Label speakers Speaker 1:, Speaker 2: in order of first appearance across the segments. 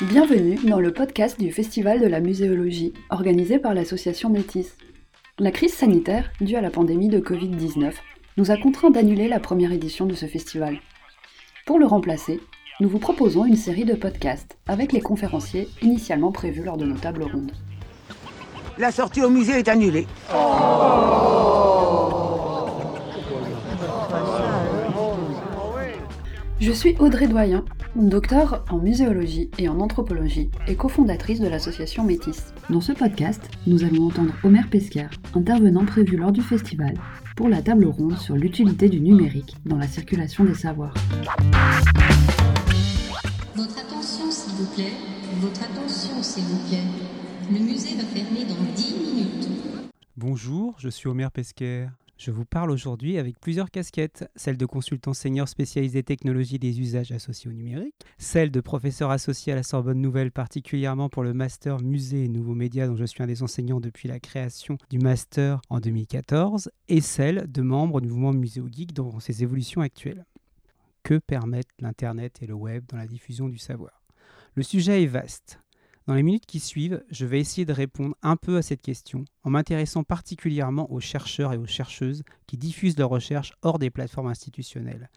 Speaker 1: Bienvenue dans le podcast du Festival de la muséologie, organisé par l'association Métis. La crise sanitaire, due à la pandémie de Covid-19, nous a contraints d'annuler la première édition de ce festival. Pour le remplacer, nous vous proposons une série de podcasts avec les conférenciers initialement prévus lors de nos tables rondes.
Speaker 2: La sortie au musée est annulée.
Speaker 1: Je suis Audrey Doyen, docteur en muséologie et en anthropologie et cofondatrice de l'association Métis. Dans ce podcast, nous allons entendre Omer Pesquer, intervenant prévu lors du festival, pour la table ronde sur l'utilité du numérique dans la circulation des savoirs.
Speaker 3: Votre attention, s'il vous plaît. Votre attention, s'il vous plaît. Le musée va fermer dans 10 minutes.
Speaker 4: Bonjour, je suis Omer Pesquer. Je vous parle aujourd'hui avec plusieurs casquettes, celle de consultant senior spécialisé technologie des usages associés au numérique, celle de professeur associé à la Sorbonne Nouvelle particulièrement pour le master musée et nouveaux médias dont je suis un des enseignants depuis la création du master en 2014, et celle de membre du mouvement Muséo Geek dans ses évolutions actuelles. Que permettent l'Internet et le web dans la diffusion du savoir? Le sujet est vaste. Dans les minutes qui suivent, je vais essayer de répondre un peu à cette question en m'intéressant particulièrement aux chercheurs et aux chercheuses qui diffusent leurs recherches hors des plateformes institutionnelles.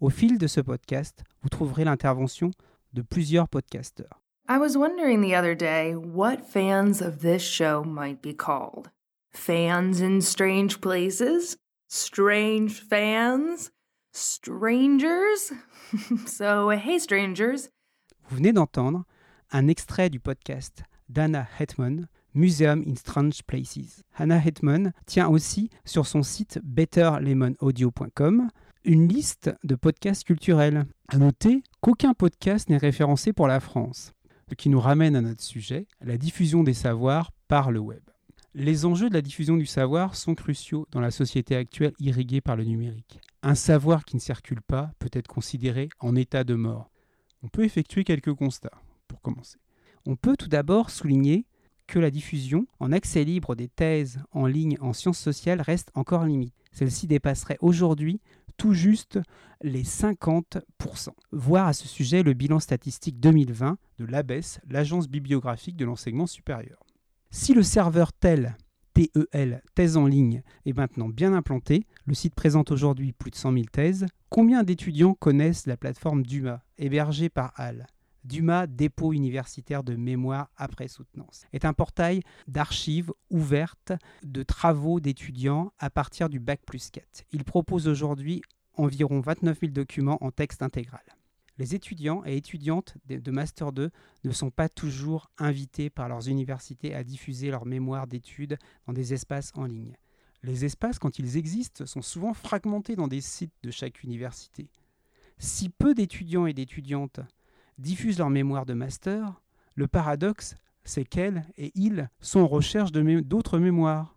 Speaker 4: Au fil de ce podcast, vous trouverez l'intervention de plusieurs podcasteurs.
Speaker 5: I was wondering the other day what fans of this show might be called. Fans in strange places? Strange fans? Strangers? so, hey, strangers.
Speaker 4: Vous venez d'entendre un extrait du podcast d'Anna Hetman, Museum in Strange Places. Anna Hetman tient aussi sur son site betterlemonaudio.com une liste de podcasts culturels. À noter qu'aucun podcast n'est référencé pour la France, ce qui nous ramène à notre sujet, la diffusion des savoirs par le web. Les enjeux de la diffusion du savoir sont cruciaux dans la société actuelle irriguée par le numérique. Un savoir qui ne circule pas peut être considéré en état de mort. On peut effectuer quelques constats On peut tout d'abord souligner que la diffusion en accès libre des thèses en ligne en sciences sociales reste encore limite. Celle-ci dépasserait aujourd'hui tout juste les 50%. Voir à ce sujet le bilan statistique 2020 de l'ABES, l'Agence bibliographique de l'enseignement supérieur. Si le serveur TEL, TEL, thèse en ligne, est maintenant bien implanté, le site présente aujourd'hui plus de 100 000 thèses, combien d'étudiants connaissent la plateforme DUMA, hébergée par HAL Duma Dépôt universitaire de mémoire après soutenance est un portail d'archives ouvertes de travaux d'étudiants à partir du Bac plus 4. Il propose aujourd'hui environ 29 000 documents en texte intégral. Les étudiants et étudiantes de Master 2 ne sont pas toujours invités par leurs universités à diffuser leurs mémoires d'études dans des espaces en ligne. Les espaces, quand ils existent, sont souvent fragmentés dans des sites de chaque université. Si peu d'étudiants et d'étudiantes diffusent leur mémoire de master, le paradoxe, c'est qu'elles et ils sont en recherche d'autres mémoires.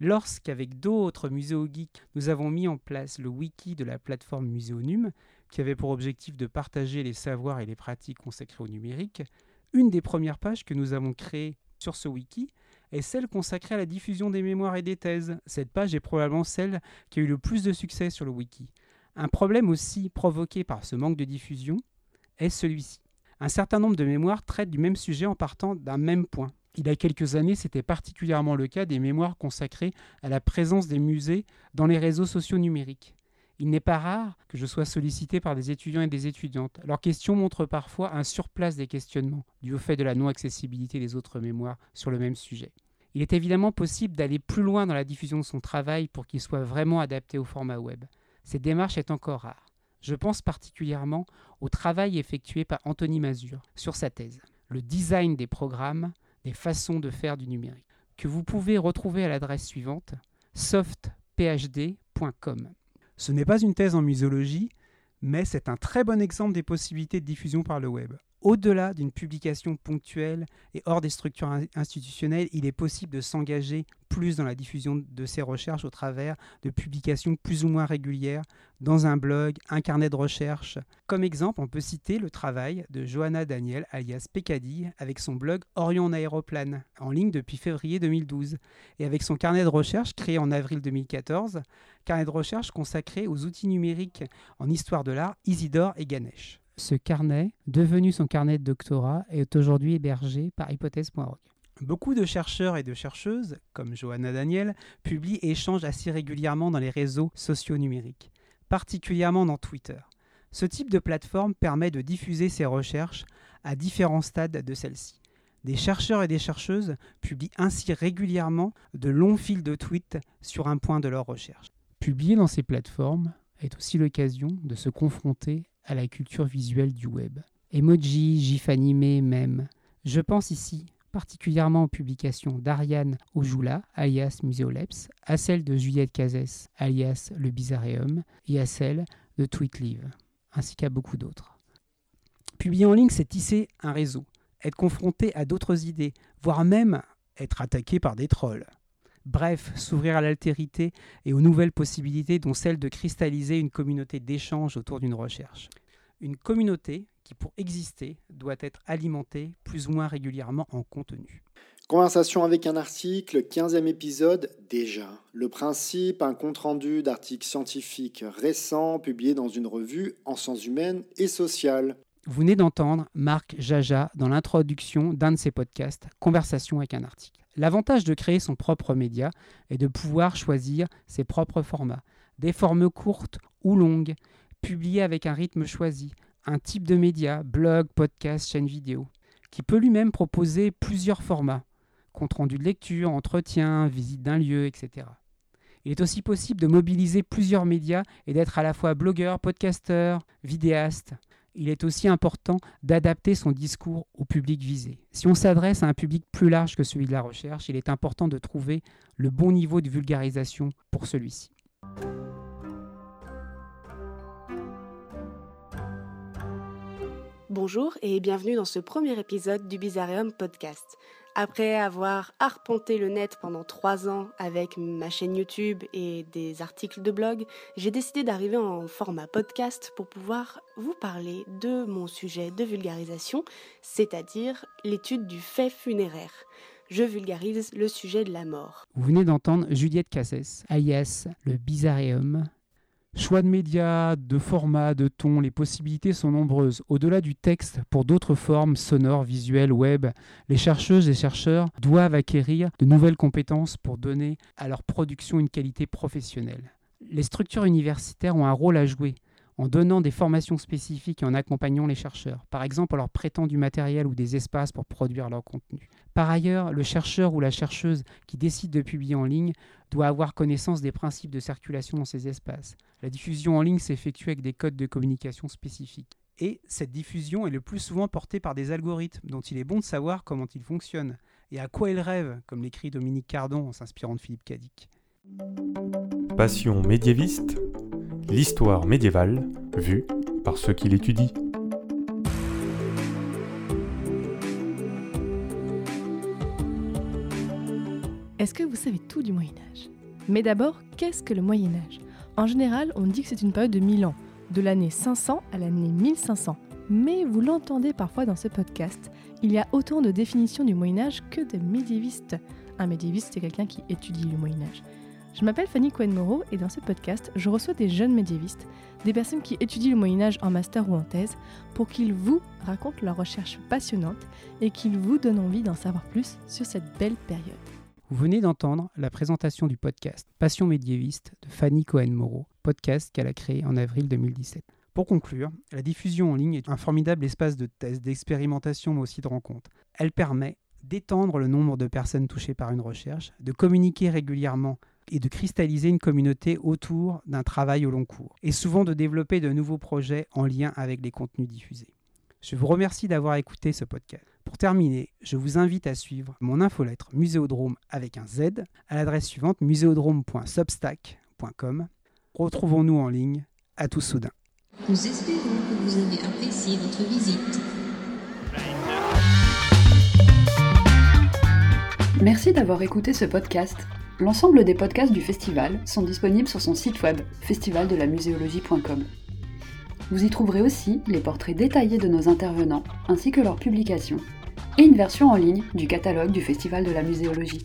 Speaker 4: Lorsqu'avec d'autres muséogeeks, nous avons mis en place le wiki de la plateforme Muséonum, qui avait pour objectif de partager les savoirs et les pratiques consacrées au numérique, une des premières pages que nous avons créées sur ce wiki est celle consacrée à la diffusion des mémoires et des thèses. Cette page est probablement celle qui a eu le plus de succès sur le wiki. Un problème aussi provoqué par ce manque de diffusion, est celui-ci. Un certain nombre de mémoires traitent du même sujet en partant d'un même point. Il y a quelques années, c'était particulièrement le cas des mémoires consacrées à la présence des musées dans les réseaux sociaux numériques. Il n'est pas rare que je sois sollicité par des étudiants et des étudiantes. Leurs questions montrent parfois un surplace des questionnements, dû au fait de la non-accessibilité des autres mémoires sur le même sujet. Il est évidemment possible d'aller plus loin dans la diffusion de son travail pour qu'il soit vraiment adapté au format web. Cette démarche est encore rare. Je pense particulièrement au travail effectué par Anthony Mazur sur sa thèse, le design des programmes, des façons de faire du numérique, que vous pouvez retrouver à l'adresse suivante softphd.com. Ce n'est pas une thèse en muséologie, mais c'est un très bon exemple des possibilités de diffusion par le web. Au-delà d'une publication ponctuelle et hors des structures institutionnelles, il est possible de s'engager plus dans la diffusion de ces recherches au travers de publications plus ou moins régulières dans un blog, un carnet de recherche. Comme exemple, on peut citer le travail de Johanna Daniel, alias Pekadi, avec son blog Orion aéroplane, en ligne depuis février 2012, et avec son carnet de recherche créé en avril 2014, carnet de recherche consacré aux outils numériques en histoire de l'art Isidore et Ganesh. Ce carnet, devenu son carnet de doctorat, est aujourd'hui hébergé par hypothèse.org. Beaucoup de chercheurs et de chercheuses, comme Johanna Daniel, publient et échangent assez régulièrement dans les réseaux sociaux numériques, particulièrement dans Twitter. Ce type de plateforme permet de diffuser ses recherches à différents stades de celles-ci. Des chercheurs et des chercheuses publient ainsi régulièrement de longs fils de tweets sur un point de leur recherche. Publier dans ces plateformes est aussi l'occasion de se confronter à la culture visuelle du web. Emoji, gif animé, mème. Je pense ici particulièrement aux publications d'Ariane Ojula, alias Muséoleps, à celles de Juliette Cazès, alias Le Bizarreum, et à celles de Tweetlive, ainsi qu'à beaucoup d'autres. Publier en ligne, c'est tisser un réseau, être confronté à d'autres idées, voire même être attaqué par des trolls. Bref, s'ouvrir à l'altérité et aux nouvelles possibilités dont celle de cristalliser une communauté d'échange autour d'une recherche. Une communauté qui, pour exister, doit être alimentée plus ou moins régulièrement en contenu.
Speaker 6: Conversation avec un article, 15e épisode déjà. Le principe, un compte-rendu d'articles scientifiques récents publiés dans une revue en sciences humaines et sociales.
Speaker 4: Vous venez d'entendre Marc Jaja dans l'introduction d'un de ses podcasts, Conversation avec un article. L'avantage de créer son propre média est de pouvoir choisir ses propres formats, des formes courtes ou longues, publiées avec un rythme choisi, un type de média, blog, podcast, chaîne vidéo, qui peut lui-même proposer plusieurs formats, compte rendu de lecture, entretien, visite d'un lieu, etc. Il est aussi possible de mobiliser plusieurs médias et d'être à la fois blogueur, podcasteur, vidéaste. Il est aussi important d'adapter son discours au public visé. Si on s'adresse à un public plus large que celui de la recherche, il est important de trouver le bon niveau de vulgarisation pour celui-ci.
Speaker 7: Bonjour et bienvenue dans ce premier épisode du Bizarreum Podcast. Après avoir arpenté le net pendant trois ans avec ma chaîne YouTube et des articles de blog, j'ai décidé d'arriver en format podcast pour pouvoir vous parler de mon sujet de vulgarisation, c'est-à-dire l'étude du fait funéraire. Je vulgarise le sujet de la mort.
Speaker 4: Vous venez d'entendre Juliette Cassès, alias le Bizarreum, Choix de médias, de formats, de tons, les possibilités sont nombreuses. Au-delà du texte, pour d'autres formes sonores, visuelles, web, les chercheuses et chercheurs doivent acquérir de nouvelles compétences pour donner à leur production une qualité professionnelle. Les structures universitaires ont un rôle à jouer en donnant des formations spécifiques et en accompagnant les chercheurs, par exemple en leur prêtant du matériel ou des espaces pour produire leur contenu. Par ailleurs, le chercheur ou la chercheuse qui décide de publier en ligne doit avoir connaissance des principes de circulation dans ces espaces. La diffusion en ligne s'effectue avec des codes de communication spécifiques. Et cette diffusion est le plus souvent portée par des algorithmes dont il est bon de savoir comment ils fonctionnent et à quoi ils rêvent, comme l'écrit Dominique Cardon en s'inspirant de Philippe Cadic.
Speaker 8: Passion médiéviste, l'histoire médiévale vue par ceux qui l'étudient.
Speaker 9: Savez tout du Moyen Âge Mais d'abord, qu'est-ce que le Moyen Âge? En général, on dit que c'est une période de 1000 ans, de l'année 500 à l'année 1500. Mais vous l'entendez parfois dans ce podcast, il y a autant de définitions du Moyen Âge que de médiévistes. Un médiéviste, c'est quelqu'un qui étudie le Moyen Âge. Je m'appelle Fanny Cohen-Moreau et dans ce podcast, je reçois des jeunes médiévistes, des personnes qui étudient le Moyen Âge en master ou en thèse, pour qu'ils vous racontent leurs recherches passionnantes et qu'ils vous donnent envie d'en savoir plus sur cette belle période.
Speaker 4: Vous venez d'entendre la présentation du podcast Passion médiéviste de Fanny Cohen-Moreau, podcast qu'elle a créé en avril 2017. Pour conclure, la diffusion en ligne est un formidable espace de test, d'expérimentation, mais aussi de rencontre. Elle permet d'étendre le nombre de personnes touchées par une recherche, de communiquer régulièrement et de cristalliser une communauté autour d'un travail au long cours, et souvent de développer de nouveaux projets en lien avec les contenus diffusés. Je vous remercie d'avoir écouté ce podcast. Pour terminer, je vous invite à suivre mon infolettre Muséodrome avec un Z à l'adresse suivante muséodrome.substack.com. Retrouvons-nous en ligne. À tout soudain.
Speaker 3: Nous espérons que vous avez apprécié votre visite.
Speaker 1: Merci d'avoir écouté ce podcast. L'ensemble des podcasts du festival sont disponibles sur son site web festivaldelamuséologie.com. Vous y trouverez aussi les portraits détaillés de nos intervenants ainsi que leurs publications et une version en ligne du catalogue du Festival de la muséologie.